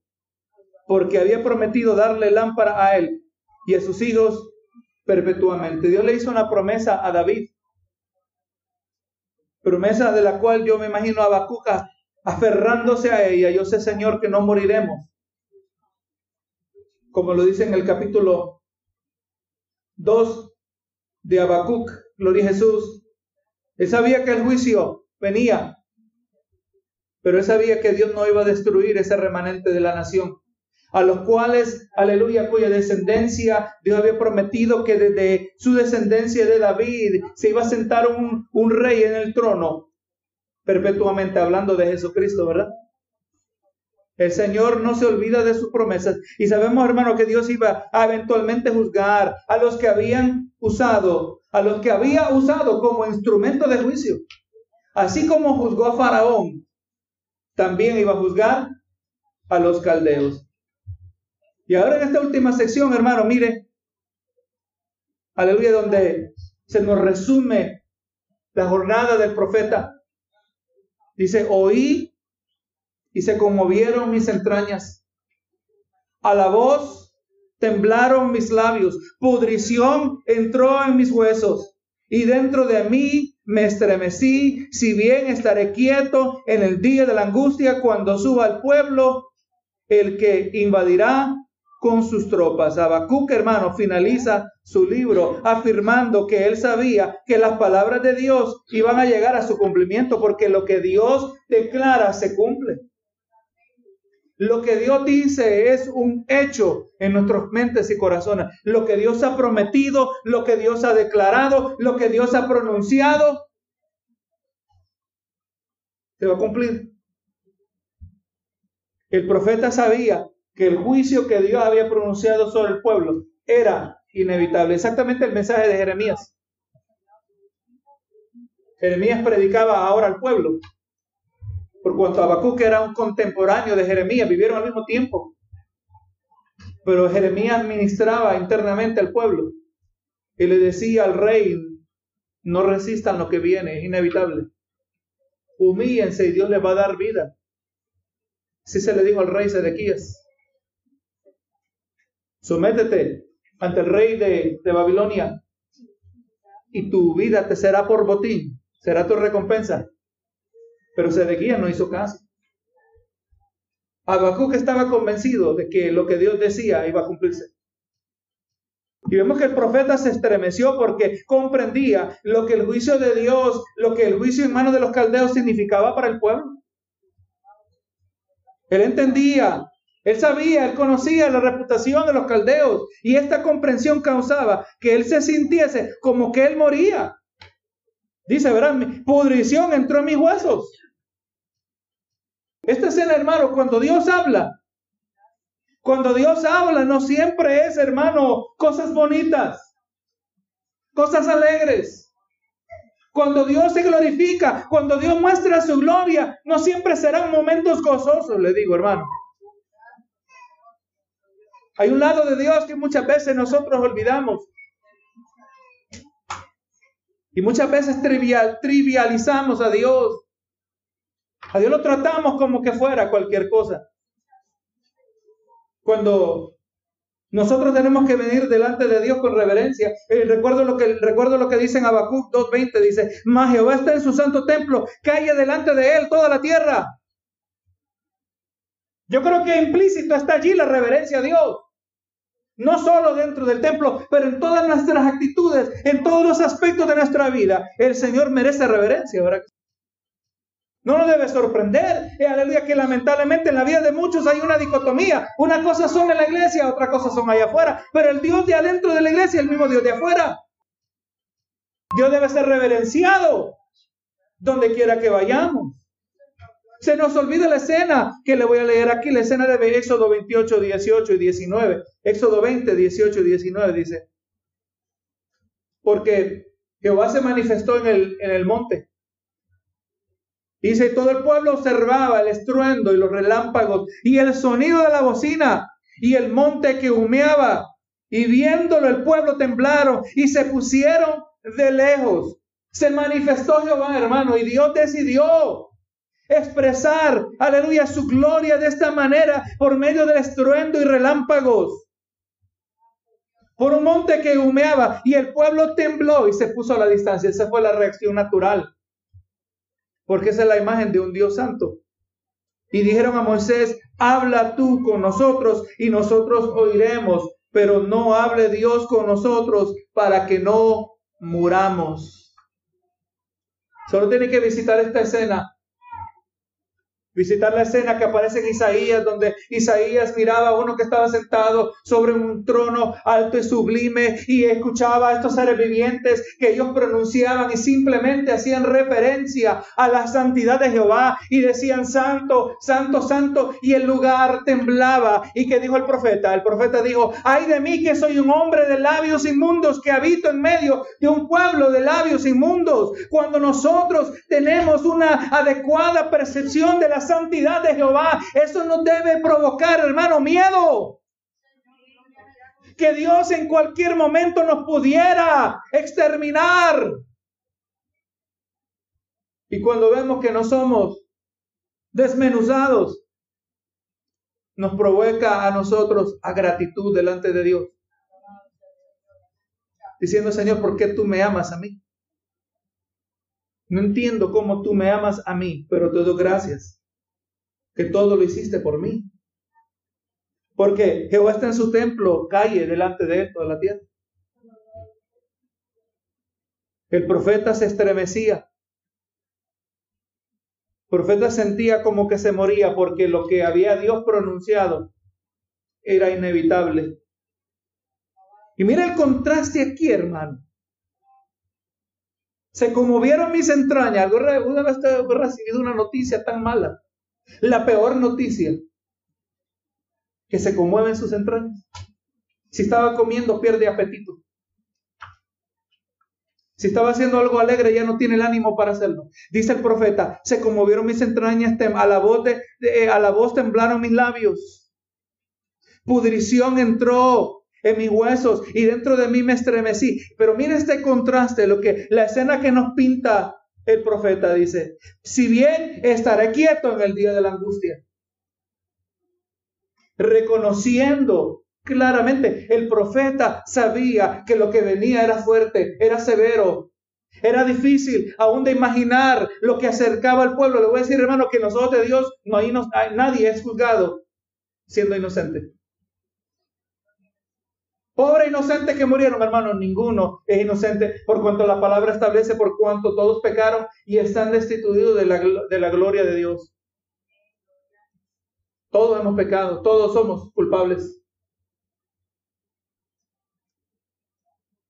porque había prometido darle lámpara a él y a sus hijos perpetuamente. Dios le hizo una promesa a David promesa de la cual yo me imagino a Bacuca aferrándose a ella. Yo sé, Señor, que no moriremos. Como lo dice en el capítulo 2 de Habacuc, gloria a Jesús. Él sabía que el juicio venía, pero él sabía que Dios no iba a destruir ese remanente de la nación a los cuales, aleluya, cuya descendencia Dios había prometido que desde su descendencia de David se iba a sentar un, rey en el trono, perpetuamente hablando de Jesucristo, ¿verdad? El Señor no se olvida de sus promesas. Y sabemos, hermano, que Dios iba a eventualmente juzgar a los que habían usado, a los que había usado como instrumento de juicio. Así como juzgó a Faraón, también iba a juzgar a los caldeos. Y ahora en esta última sección, hermano, mire, aleluya, donde se nos resume la jornada del profeta. Dice, oí y se conmovieron mis entrañas. A la voz temblaron mis labios, pudrición entró en mis huesos y dentro de mí me estremecí, si bien estaré quieto en el día de la angustia cuando suba al pueblo el que invadirá con sus tropas. Habacuc, hermano, finaliza su libro afirmando que él sabía que las palabras de Dios iban a llegar a su cumplimiento porque lo que Dios declara se cumple. Lo que Dios dice es un hecho en nuestras mentes y corazones. Lo que Dios ha prometido, lo que Dios ha declarado, lo que Dios ha pronunciado, se va a cumplir. El profeta sabía que el juicio que Dios había pronunciado sobre el pueblo era inevitable. Exactamente el mensaje de Jeremías. Jeremías predicaba ahora al pueblo. Por cuanto Habacuc era un contemporáneo de Jeremías, vivieron al mismo tiempo. Pero Jeremías ministraba internamente al pueblo y le decía al rey, no resistan lo que viene, es inevitable. Humíllense y Dios les va a dar vida. Así se le dijo al rey Sedequías. Sométete ante el rey de, Babilonia y tu vida te será por botín, será tu recompensa. Pero Sedequías no hizo caso. Habacuc estaba convencido de que lo que Dios decía iba a cumplirse. Y vemos que el profeta se estremeció porque comprendía lo que el juicio de Dios, lo que el juicio en manos de los caldeos significaba para el pueblo. Él entendía él sabía, él conocía la reputación de los caldeos y esta comprensión causaba que él se sintiese como que él moría. Dice, verán, mi pudrición entró en mis huesos. Esta es el hermano, cuando Dios habla, cuando Dios habla no siempre es, hermano, cosas bonitas, cosas alegres. Cuando Dios se glorifica, cuando Dios muestra su gloria, no siempre serán momentos gozosos, le digo, hermano. Hay un lado de Dios que muchas veces nosotros olvidamos. Y muchas veces trivial, trivializamos a Dios. A Dios lo tratamos como que fuera cualquier cosa. Cuando nosotros tenemos que venir delante de Dios con reverencia. Eh, recuerdo, lo que, recuerdo lo que dice en Habacuc 2.20. Dice, mas Jehová está en su santo templo. Calle delante de él toda la tierra. Yo creo que implícito está allí la reverencia a Dios. No solo dentro del templo, pero en todas nuestras actitudes, en todos los aspectos de nuestra vida. El Señor merece reverencia. No nos debe sorprender, eh, aleluya, que lamentablemente en la vida de muchos hay una dicotomía. Una cosa son en la iglesia, otra cosa son allá afuera. Pero el Dios de adentro de la iglesia es el mismo Dios de afuera. Dios debe ser reverenciado donde quiera que vayamos. Se nos olvida la escena que le voy a leer aquí, la escena de Éxodo 28, 18 y 19. Éxodo 20, 18 y 19 dice, porque Jehová se manifestó en el, en el monte Dice, todo el pueblo observaba el estruendo y los relámpagos y el sonido de la bocina y el monte que humeaba. Y viéndolo el pueblo temblaron y se pusieron de lejos. Se manifestó Jehová, hermano, y Dios decidió expresar, aleluya, su gloria de esta manera por medio del estruendo y relámpagos. Por un monte que humeaba y el pueblo tembló y se puso a la distancia. Esa fue la reacción natural porque esa es la imagen de un Dios santo. Y dijeron a Moisés, habla tú con nosotros y nosotros oiremos, pero no hable Dios con nosotros para que no muramos. Solo tiene que visitar esta escena Visitar la escena que aparece en Isaías, donde Isaías miraba a uno que estaba sentado sobre un trono alto y sublime y escuchaba a estos seres vivientes que ellos pronunciaban y simplemente hacían referencia a la santidad de Jehová y decían santo, santo, santo y el lugar temblaba. ¿Y qué dijo el profeta? El profeta dijo, ay de mí que soy un hombre de labios inmundos que habito en medio de un pueblo de labios inmundos. Cuando nosotros tenemos una adecuada percepción de la santidad de Jehová, eso no debe provocar, hermano, miedo. Que Dios en cualquier momento nos pudiera exterminar. Y cuando vemos que no somos desmenuzados, nos provoca a nosotros a gratitud delante de Dios. Diciendo, Señor, ¿por qué tú me amas a mí? No entiendo cómo tú me amas a mí, pero te doy gracias que todo lo hiciste por mí. Porque Jehová está en su templo, calle delante de él toda la tierra. El profeta se estremecía. El profeta sentía como que se moría porque lo que había Dios pronunciado era inevitable. Y mira el contraste aquí, hermano. Se conmovieron mis entrañas. Una vez he recibido una noticia tan mala. La peor noticia, que se conmueven sus entrañas. Si estaba comiendo, pierde apetito. Si estaba haciendo algo alegre, ya no tiene el ánimo para hacerlo. Dice el profeta, se conmovieron mis entrañas, a la voz, de, eh, a la voz temblaron mis labios. Pudrición entró en mis huesos y dentro de mí me estremecí. Pero mira este contraste, lo que la escena que nos pinta el profeta dice, si bien estaré quieto en el día de la angustia, reconociendo claramente, el profeta sabía que lo que venía era fuerte, era severo, era difícil aún de imaginar lo que acercaba al pueblo. Le voy a decir, hermano, que nosotros de Dios no hay, nadie es juzgado siendo inocente. Pobre inocente que murieron, hermano, ninguno es inocente por cuanto la palabra establece por cuanto todos pecaron y están destituidos de la, de la gloria de Dios. Todos hemos pecado, todos somos culpables.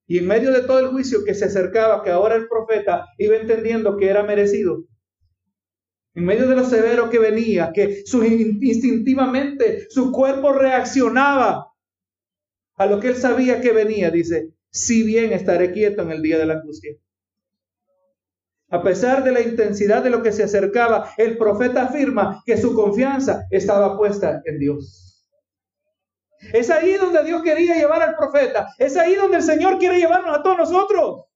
Y en medio de todo el juicio que se acercaba, que ahora el profeta iba entendiendo que era merecido, en medio de lo severo que venía, que su, instintivamente su cuerpo reaccionaba a lo que él sabía que venía, dice, si bien estaré quieto en el día de la angustia. A pesar de la intensidad de lo que se acercaba, el profeta afirma que su confianza estaba puesta en Dios. Es ahí donde Dios quería llevar al profeta. Es ahí donde el Señor quiere llevarnos a todos nosotros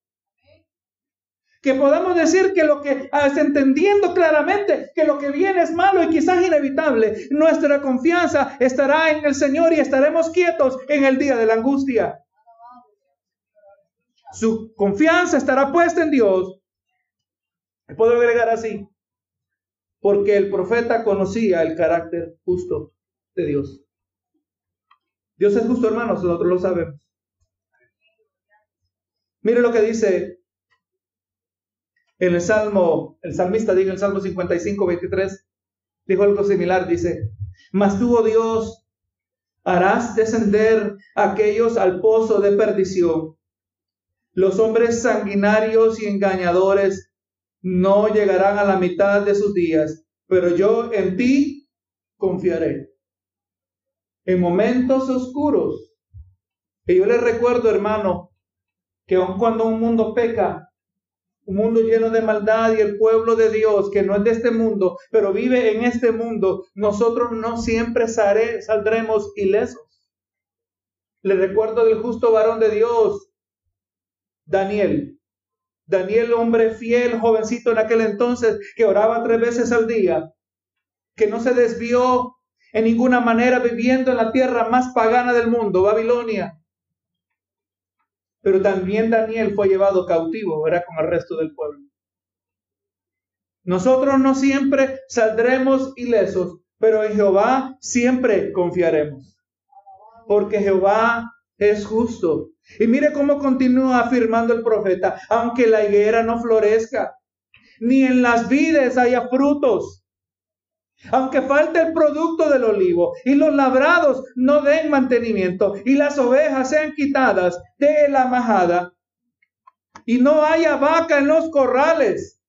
que podamos decir que lo que, ah, entendiendo claramente que lo que viene es malo y quizás inevitable, nuestra confianza estará en el Señor y estaremos quietos en el día de la angustia. Su confianza estará puesta en Dios. Puedo agregar así, porque el profeta conocía el carácter justo de Dios. Dios es justo, hermanos, nosotros lo sabemos. Mire lo que dice En el Salmo, el salmista dijo en el Salmo 55, 23, dijo algo similar, dice, mas tú, oh Dios, harás descender aquellos al pozo de perdición. Los hombres sanguinarios y engañadores no llegarán a la mitad de sus días, pero yo en ti confiaré. En momentos oscuros, y yo les recuerdo, hermano, que aun cuando un mundo peca, un mundo lleno de maldad y el pueblo de Dios, que no es de este mundo, pero vive en este mundo, nosotros no siempre saldremos ilesos. Le recuerdo del justo varón de Dios, Daniel. Daniel, hombre fiel, jovencito en aquel entonces, que oraba tres veces al día, que no se desvió en ninguna manera viviendo en la tierra más pagana del mundo, Babilonia. Pero también Daniel fue llevado cautivo, ¿verdad? Con el resto del pueblo. Nosotros no siempre saldremos ilesos, pero en Jehová siempre confiaremos. Porque Jehová es justo. Y mire cómo continúa afirmando el profeta, aunque la higuera no florezca, ni en las vides haya frutos, aunque falte el producto del olivo y los labrados no den mantenimiento y las ovejas sean quitadas de la majada y no haya vaca en los corrales.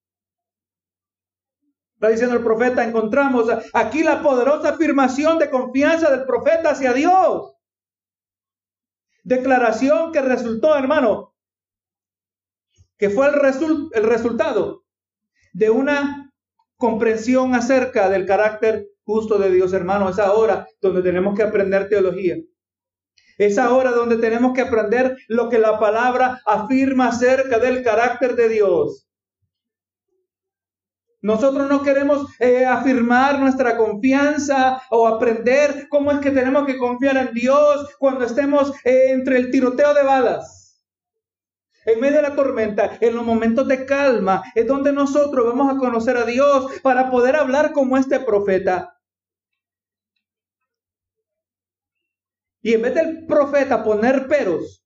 Está diciendo el profeta, encontramos aquí la poderosa afirmación de confianza del profeta hacia Dios. Declaración que resultó, hermano, que fue el, el resultado de una comprensión acerca del carácter justo de Dios, hermano. Es ahora donde tenemos que aprender teología. Es ahora donde tenemos que aprender lo que la palabra afirma acerca del carácter de Dios. Nosotros no queremos eh, afirmar nuestra confianza o aprender cómo es que tenemos que confiar en Dios cuando estemos eh, entre el tiroteo de balas en medio de la tormenta, en los momentos de calma, es donde nosotros vamos a conocer a Dios para poder hablar como este profeta. Y en vez del profeta poner peros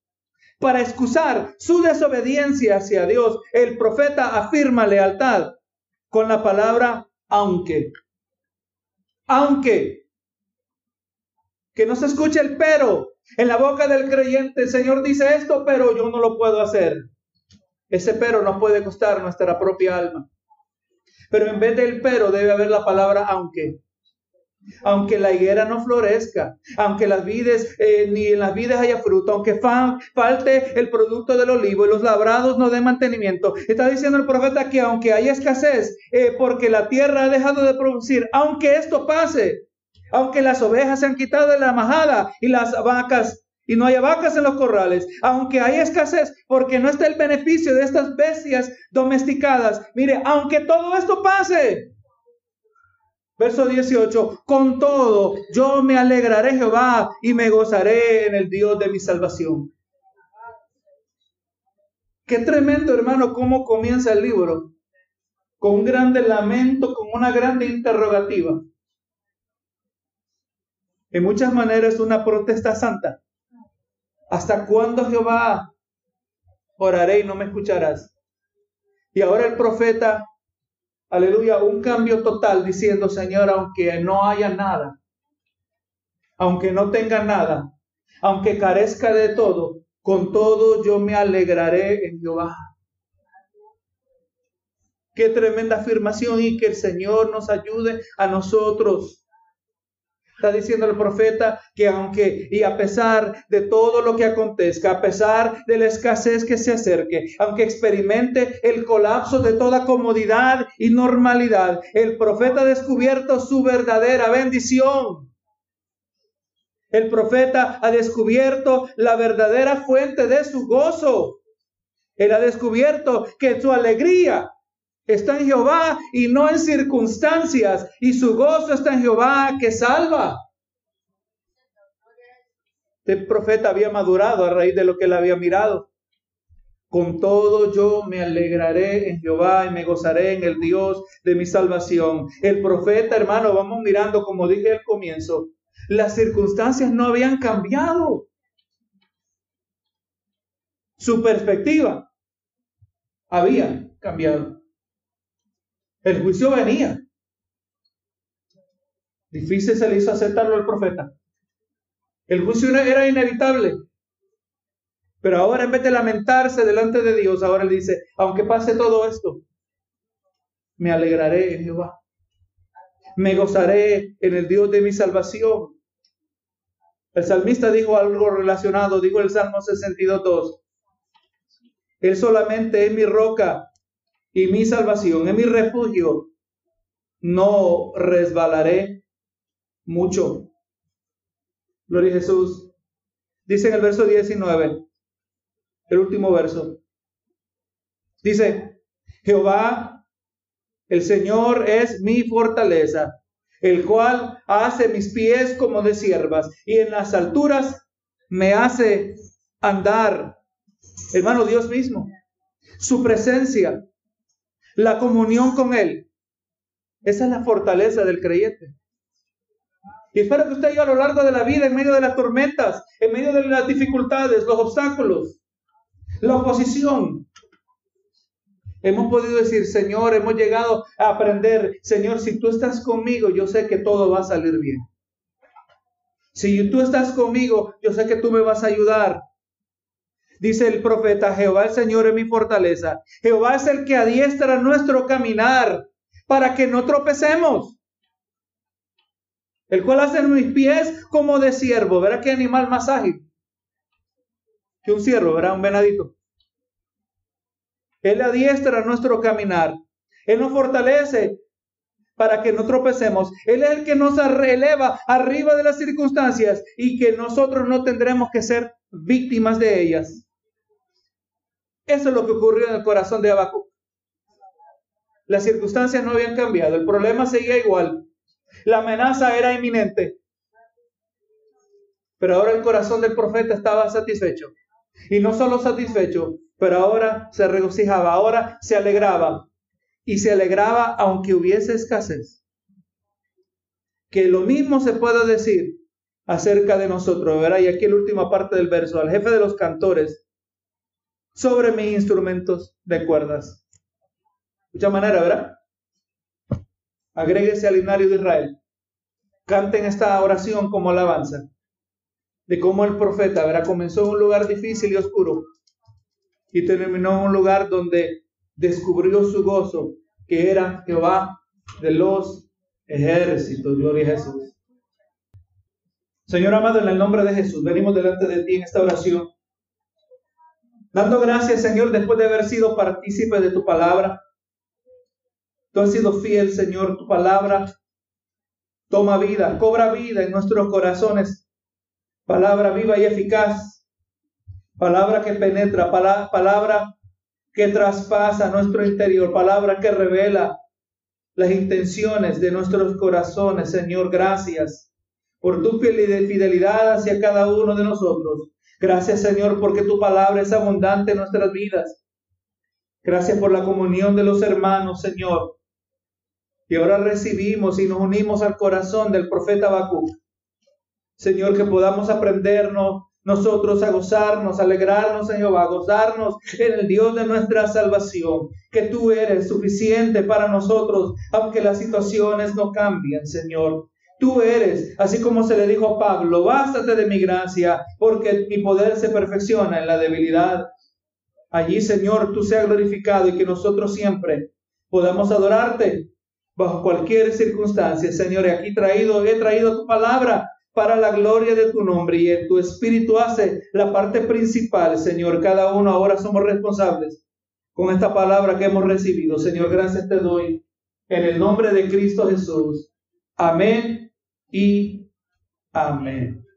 para excusar su desobediencia hacia Dios, el profeta afirma lealtad con la palabra aunque. Aunque. Que no se escuche el pero, en la boca del creyente, el Señor dice esto, pero yo no lo puedo hacer. Ese pero no puede costar nuestra propia alma. Pero en vez del pero debe haber la palabra aunque. Aunque la higuera no florezca, aunque las vides, eh, ni en las vides haya fruto, aunque falte el producto del olivo y los labrados no den mantenimiento. Está diciendo el profeta que aunque haya escasez, eh, porque la tierra ha dejado de producir, aunque esto pase, aunque las ovejas se han quitado de la majada y las vacas y no haya vacas en los corrales, aunque hay escasez, porque no está el beneficio de estas bestias domesticadas. Mire, aunque todo esto pase, verso 18, con todo yo me alegraré Jehová y me gozaré en el Dios de mi salvación. Qué tremendo, hermano, cómo comienza el libro. Con un grande lamento, con una grande interrogativa en muchas maneras una protesta santa. ¿Hasta cuándo Jehová oraré y no me escucharás? Y ahora el profeta, aleluya, un cambio total diciendo, Señor, aunque no haya nada, aunque no tenga nada, aunque carezca de todo, con todo yo me alegraré en Jehová. Qué tremenda afirmación y que el Señor nos ayude a nosotros Está diciendo el profeta que aunque y a pesar de todo lo que acontezca, a pesar de la escasez que se acerque, aunque experimente el colapso de toda comodidad y normalidad, el profeta ha descubierto su verdadera bendición. El profeta ha descubierto la verdadera fuente de su gozo. Él ha descubierto que su alegría está en Jehová y no en circunstancias, y su gozo está en Jehová que salva. Este profeta había madurado a raíz de lo que él había mirado. Con todo yo me alegraré en Jehová y me gozaré en el Dios de mi salvación. El profeta, hermano, vamos mirando, como dije al comienzo, las circunstancias no habían cambiado. Su perspectiva había cambiado. El juicio venía. Difícil se le hizo aceptarlo al profeta. El juicio era inevitable. Pero ahora en vez de lamentarse delante de Dios, ahora él dice, aunque pase todo esto, me alegraré en Jehová. Me gozaré en el Dios de mi salvación. El salmista dijo algo relacionado, dijo el Salmo 62.2. Él solamente es mi roca y mi salvación, es mi refugio. No resbalaré mucho. Gloria a Jesús. Dice en el verso 19, el último verso. Dice, Jehová, el Señor es mi fortaleza, el cual hace mis pies como de siervas y en las alturas me hace andar. Hermano, Dios mismo, su presencia, la comunión con Él, esa es la fortaleza del creyente. Y espero que usted yo a lo largo de la vida, en medio de las tormentas, en medio de las dificultades, los obstáculos, la oposición, hemos podido decir, Señor, hemos llegado a aprender, Señor, si tú estás conmigo, yo sé que todo va a salir bien. Si tú estás conmigo, yo sé que tú me vas a ayudar. Dice el profeta, Jehová el Señor es mi fortaleza. Jehová es el que adiestra nuestro caminar para que no tropecemos el cual hace mis pies como de siervo. Verá qué animal más ágil que un ciervo, verá un venadito. Él adiestra nuestro caminar. Él nos fortalece para que no tropecemos. Él es el que nos releva arriba de las circunstancias y que nosotros no tendremos que ser víctimas de ellas. Eso es lo que ocurrió en el corazón de Abacuc. Las circunstancias no habían cambiado, el problema seguía igual, la amenaza era inminente. Pero ahora el corazón del profeta estaba satisfecho. Y no solo satisfecho, pero ahora se regocijaba, ahora se alegraba. Y se alegraba aunque hubiese escasez. Que lo mismo se puede decir acerca de nosotros. Verá, y aquí la última parte del verso, al jefe de los cantores, sobre mis instrumentos de cuerdas. Mucha manera, ¿verdad? Agréguese al himnario de Israel. Canten esta oración como alabanza de cómo el profeta, verá, comenzó en un lugar difícil y oscuro y terminó en un lugar donde descubrió su gozo, que era Jehová de los ejércitos. Gloria a Jesús. Señor amado, en el nombre de Jesús, venimos delante de ti en esta oración, dando gracias, Señor, después de haber sido partícipe de tu palabra, Tú has sido fiel, Señor. Tu palabra toma vida, cobra vida en nuestros corazones. Palabra viva y eficaz. Palabra que penetra, palabra que traspasa nuestro interior, palabra que revela las intenciones de nuestros corazones. Señor, gracias por tu fidelidad hacia cada uno de nosotros. Gracias, Señor, porque tu palabra es abundante en nuestras vidas. Gracias por la comunión de los hermanos, Señor. Y ahora recibimos y nos unimos al corazón del profeta Bakú. Señor, que podamos aprendernos nosotros a gozarnos, a alegrarnos en a gozarnos en el Dios de nuestra salvación, que tú eres suficiente para nosotros, aunque las situaciones no cambien, Señor. Tú eres, así como se le dijo a Pablo, bástate de mi gracia, porque mi poder se perfecciona en la debilidad. Allí, Señor, tú seas glorificado y que nosotros siempre podamos adorarte bajo cualquier circunstancia, Señor. Aquí traído, he traído tu palabra para la gloria de tu nombre y en tu espíritu hace la parte principal, Señor. Cada uno ahora somos responsables con esta palabra que hemos recibido. Señor, gracias te doy en el nombre de Cristo Jesús. Amén y amén.